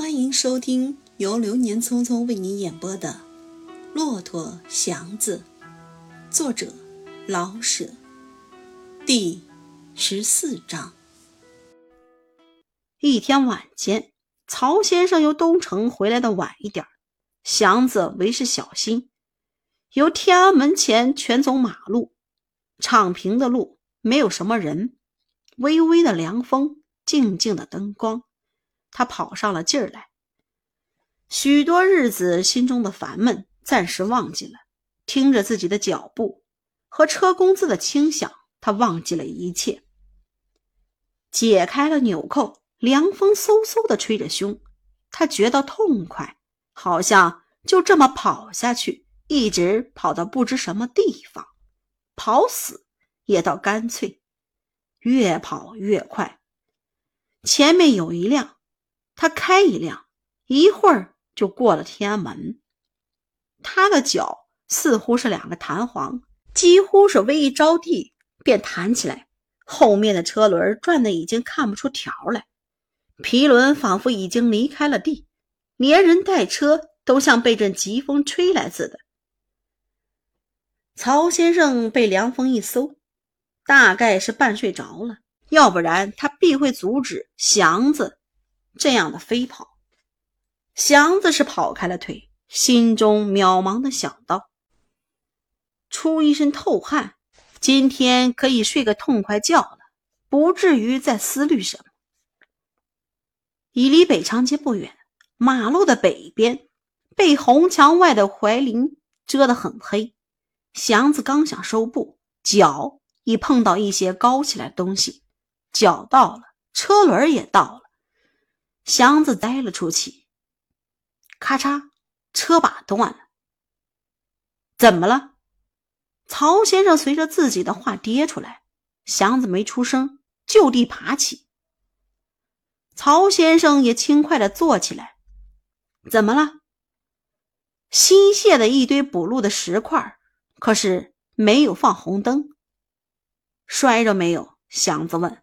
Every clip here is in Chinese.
欢迎收听由流年匆匆为您演播的《骆驼祥子》，作者老舍，第十四章。一天晚间，曹先生由东城回来的晚一点，祥子为是小心，由天安门前全走马路，敞平的路，没有什么人，微微的凉风，静静的灯光。他跑上了劲儿来，许多日子心中的烦闷暂时忘记了，听着自己的脚步和车工资的轻响，他忘记了一切。解开了纽扣，凉风嗖嗖的吹着胸，他觉得痛快，好像就这么跑下去，一直跑到不知什么地方，跑死也倒干脆，越跑越快。前面有一辆。他开一辆，一会儿就过了天安门。他的脚似乎是两个弹簧，几乎是微一着地便弹起来。后面的车轮转的已经看不出条来，皮轮仿佛已经离开了地，连人带车都像被阵疾风吹来似的。曹先生被凉风一搜，大概是半睡着了，要不然他必会阻止祥子。这样的飞跑，祥子是跑开了腿，心中渺茫的想到：出一身透汗，今天可以睡个痛快觉了，不至于再思虑什么。已离北长街不远，马路的北边被红墙外的槐林遮得很黑。祥子刚想收步，脚已碰到一些高起来的东西，脚到了，车轮也到了。祥子呆了出去，咔嚓，车把断了。怎么了？曹先生随着自己的话跌出来，祥子没出声，就地爬起。曹先生也轻快的坐起来。怎么了？新卸的一堆补路的石块，可是没有放红灯。摔着没有？祥子问。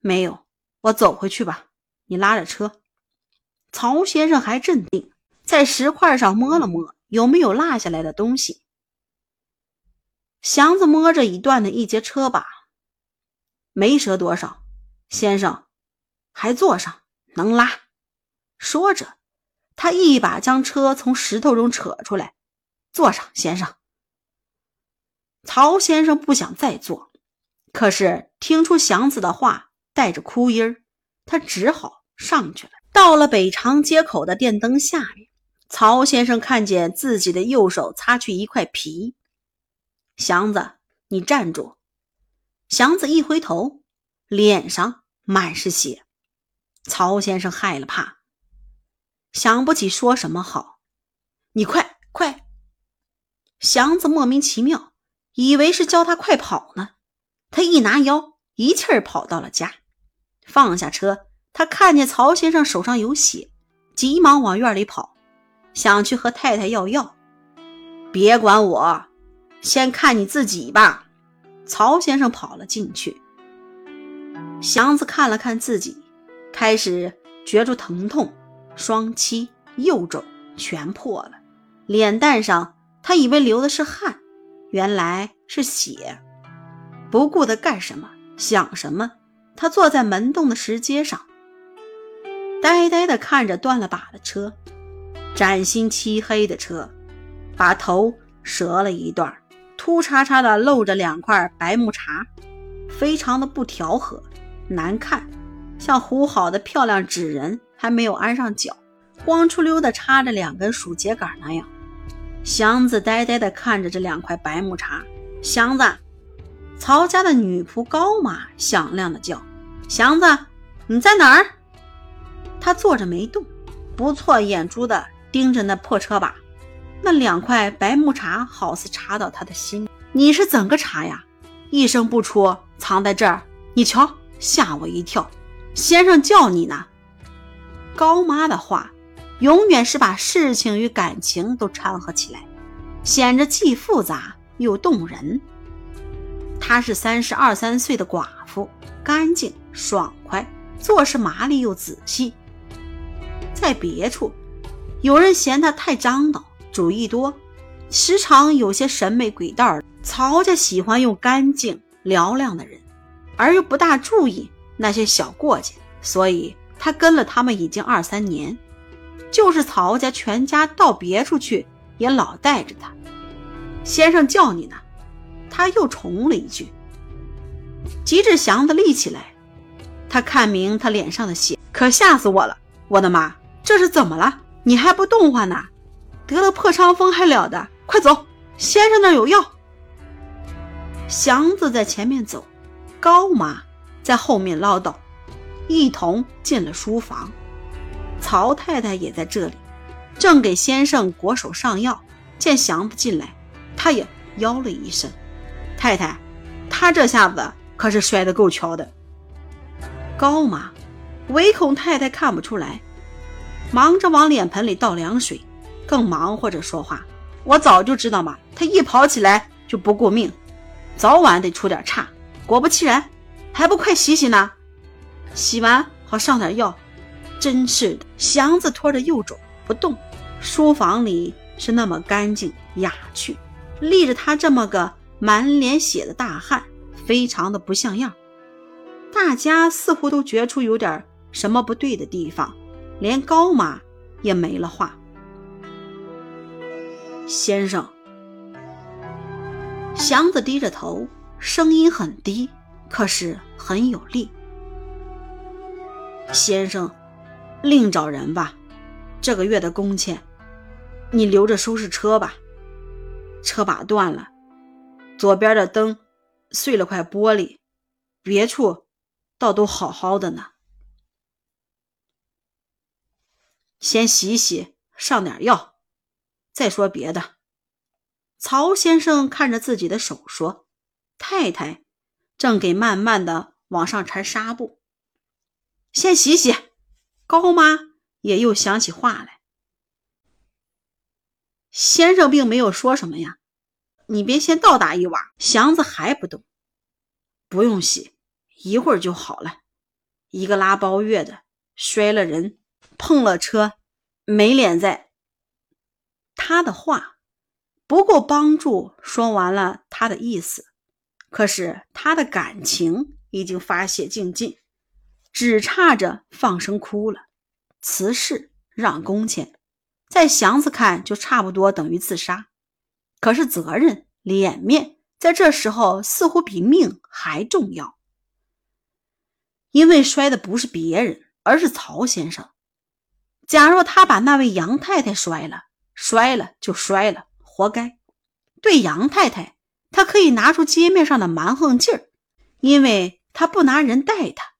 没有，我走回去吧。你拉着车，曹先生还镇定，在石块上摸了摸，有没有落下来的东西。祥子摸着已断的一节车把，没折多少，先生还坐上，能拉。说着，他一把将车从石头中扯出来，坐上，先生。曹先生不想再坐，可是听出祥子的话带着哭音儿。他只好上去了。到了北长街口的电灯下面，曹先生看见自己的右手擦去一块皮。祥子，你站住！祥子一回头，脸上满是血。曹先生害了怕，想不起说什么好。你快快！祥子莫名其妙，以为是叫他快跑呢。他一拿腰，一气儿跑到了家。放下车，他看见曹先生手上有血，急忙往院里跑，想去和太太要药。别管我，先看你自己吧。曹先生跑了进去。祥子看了看自己，开始觉出疼痛，双膝、右肘全破了，脸蛋上他以为流的是汗，原来是血。不顾的干什么，想什么。他坐在门洞的石阶上，呆呆地看着断了把的车，崭新漆黑的车，把头折了一段，秃叉叉的露着两块白木茬，非常的不调和，难看，像糊好的漂亮纸人还没有安上脚，光出溜的插着两根鼠秸秆那样。祥子呆呆地看着这两块白木茬，祥子。曹家的女仆高妈响亮的叫：“祥子，你在哪儿？”他坐着没动，不错眼珠的盯着那破车把，那两块白木茶好似插到他的心。你是怎个茬呀？一声不出，藏在这儿。你瞧，吓我一跳。先生叫你呢。高妈的话，永远是把事情与感情都掺和起来，显着既复杂又动人。她是三十二三岁的寡妇，干净爽快，做事麻利又仔细。在别处，有人嫌他太张导，主意多，时常有些审美轨道。曹家喜欢用干净嘹亮的人，而又不大注意那些小过节，所以他跟了他们已经二三年。就是曹家全家到别处去，也老带着他。先生叫你呢，他又重了一句。急着祥子立起来，他看明他脸上的血，可吓死我了！我的妈，这是怎么了？你还不动唤呢？得了破伤风还了得？快走，先生那有药。祥子在前面走，高妈在后面唠叨，一同进了书房。曹太太也在这里，正给先生裹手上药。见祥子进来，他也吆了一声：“太太，他这下子可是摔得够巧的。”高妈唯恐太太看不出来，忙着往脸盆里倒凉水，更忙活着说话。我早就知道嘛，他一跑起来就不顾命。早晚得出点差，果不其然，还不快洗洗呢？洗完好上点药。真是的，祥子拖着右肘不动。书房里是那么干净雅趣，立着他这么个满脸血的大汉，非常的不像样。大家似乎都觉出有点什么不对的地方，连高妈也没了话。先生。祥子低着头，声音很低，可是很有力。先生，另找人吧。这个月的工钱，你留着收拾车吧。车把断了，左边的灯碎了块玻璃，别处倒都好好的呢。先洗洗，上点药，再说别的。曹先生看着自己的手说：“太太正给慢慢的往上缠纱布，先洗洗。”高妈也又想起话来：“先生并没有说什么呀，你别先倒打一瓦。”祥子还不动，不用洗，一会儿就好了。一个拉包月的摔了人，碰了车，没脸在。他的话。不够帮助，说完了他的意思，可是他的感情已经发泄尽尽，只差着放声哭了。辞世让工钱，在祥子看就差不多等于自杀。可是责任、脸面在这时候似乎比命还重要，因为摔的不是别人，而是曹先生。假若他把那位杨太太摔了，摔了就摔了。活该！对杨太太，他可以拿出街面上的蛮横劲儿，因为他不拿人待他，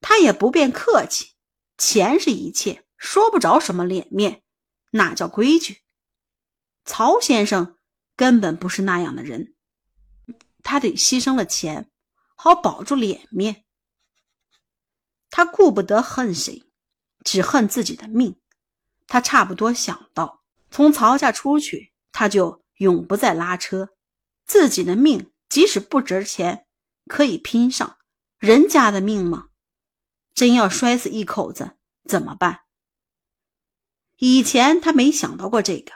他也不便客气。钱是一切，说不着什么脸面，那叫规矩。曹先生根本不是那样的人，他得牺牲了钱，好保住脸面。他顾不得恨谁，只恨自己的命。他差不多想到从曹家出去。他就永不再拉车，自己的命即使不值钱，可以拼上人家的命吗？真要摔死一口子怎么办？以前他没想到过这个，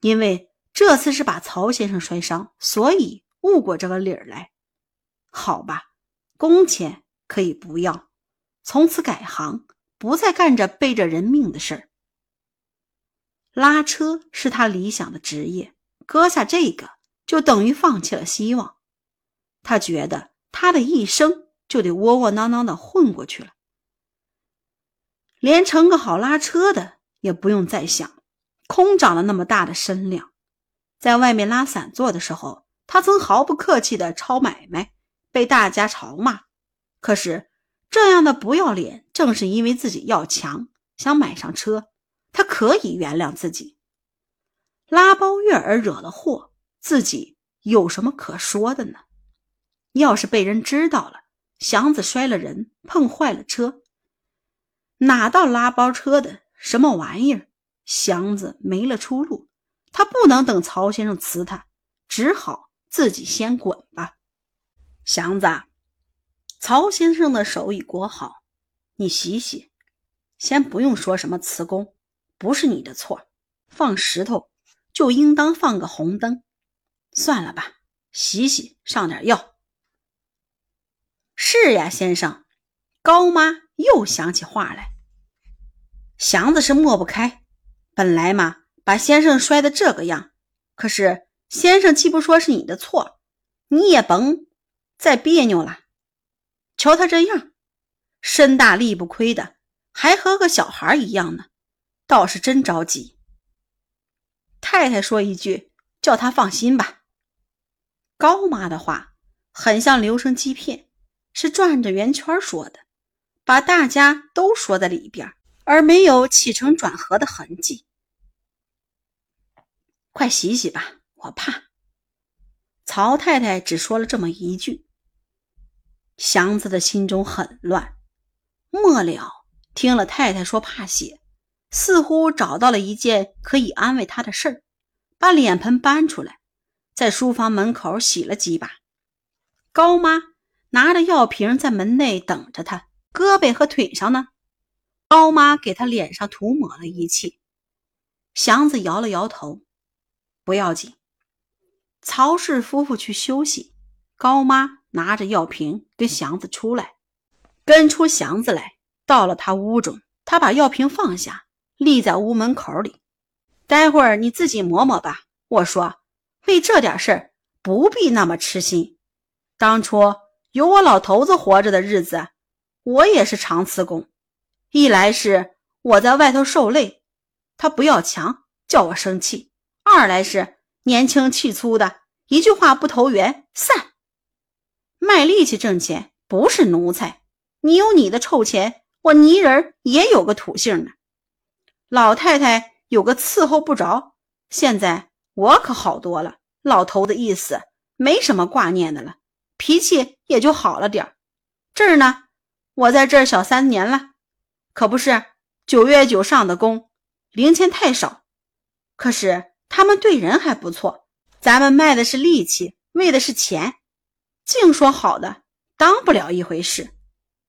因为这次是把曹先生摔伤，所以悟过这个理儿来。好吧，工钱可以不要，从此改行，不再干着背着人命的事儿。拉车是他理想的职业，搁下这个就等于放弃了希望。他觉得他的一生就得窝窝囊囊的混过去了，连成个好拉车的也不用再想，空长了那么大的身量。在外面拉散座的时候，他曾毫不客气的抄买卖，被大家嘲骂。可是这样的不要脸，正是因为自己要强，想买上车。他可以原谅自己拉包月儿惹了祸，自己有什么可说的呢？要是被人知道了，祥子摔了人，碰坏了车，哪到拉包车的什么玩意儿？祥子没了出路，他不能等曹先生辞他，只好自己先滚吧。祥子，曹先生的手已裹好，你洗洗。先不用说什么辞工，不是你的错。放石头就应当放个红灯。算了吧，洗洗，上点药。是呀，先生。高妈又想起话来。祥子是抹不开，本来嘛，把先生摔得这个样，可是先生既不说是你的错，你也甭再别扭了。瞧他这样，身大力不亏的，还和个小孩一样呢，倒是真着急。太太说一句，叫他放心吧。高妈的话很像留声机片，是转着圆圈说的，把大家都说在里边，而没有起承转合的痕迹。快洗洗吧，我怕。曹太太只说了这么一句。祥子的心中很乱，末了听了太太说怕血，似乎找到了一件可以安慰他的事儿，把脸盆搬出来。在书房门口洗了几把，高妈拿着药瓶在门内等着他。胳膊和腿上呢？高妈给他脸上涂抹了一气。祥子摇了摇头，不要紧。曹氏夫妇去休息，高妈拿着药瓶跟祥子出来，跟出祥子来，到了他屋中，他把药瓶放下，立在屋门口里。待会儿你自己磨磨吧。我说。为这点事儿不必那么痴心。当初有我老头子活着的日子，我也是常辞工。一来是我在外头受累，他不要强，叫我生气；二来是年轻气粗的，一句话不投缘，散。卖力气挣钱不是奴才，你有你的臭钱，我泥人也有个土性呢。老太太有个伺候不着，现在。我可好多了，老头的意思没什么挂念的了，脾气也就好了点这儿呢，我在这儿小三年了，可不是九月九上的工，零钱太少。可是他们对人还不错，咱们卖的是力气，为的是钱，净说好的，当不了一回事。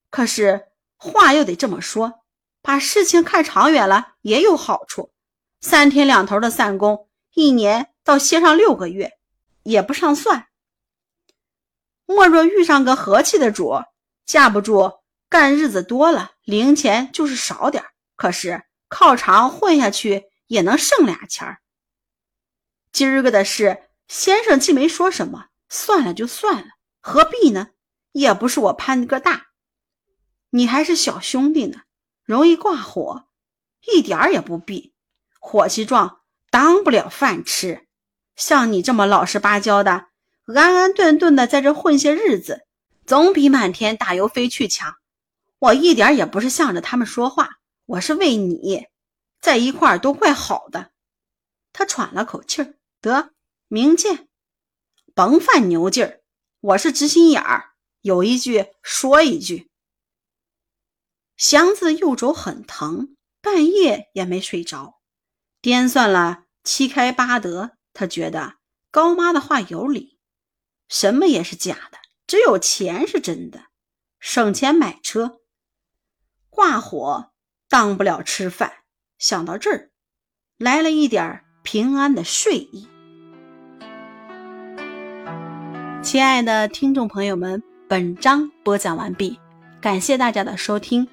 可是话又得这么说，把事情看长远了也有好处，三天两头的散工。一年到歇上六个月，也不上算。莫若遇上个和气的主，架不住干日子多了，零钱就是少点可是靠长混下去，也能剩俩钱儿。今儿个的事，先生既没说什么，算了就算了，何必呢？也不是我攀个大，你还是小兄弟呢，容易挂火，一点儿也不必火气壮。当不了饭吃，像你这么老实巴交的，安安顿顿的在这混些日子，总比满天打油飞去强。我一点也不是向着他们说话，我是为你，在一块儿都怪好的。他喘了口气儿，得，明见，甭犯牛劲儿。我是直心眼儿，有一句说一句。祥子右肘很疼，半夜也没睡着，掂算了。七开八得，他觉得高妈的话有理，什么也是假的，只有钱是真的。省钱买车，挂火当不了吃饭。想到这儿，来了一点儿平安的睡意。亲爱的听众朋友们，本章播讲完毕，感谢大家的收听。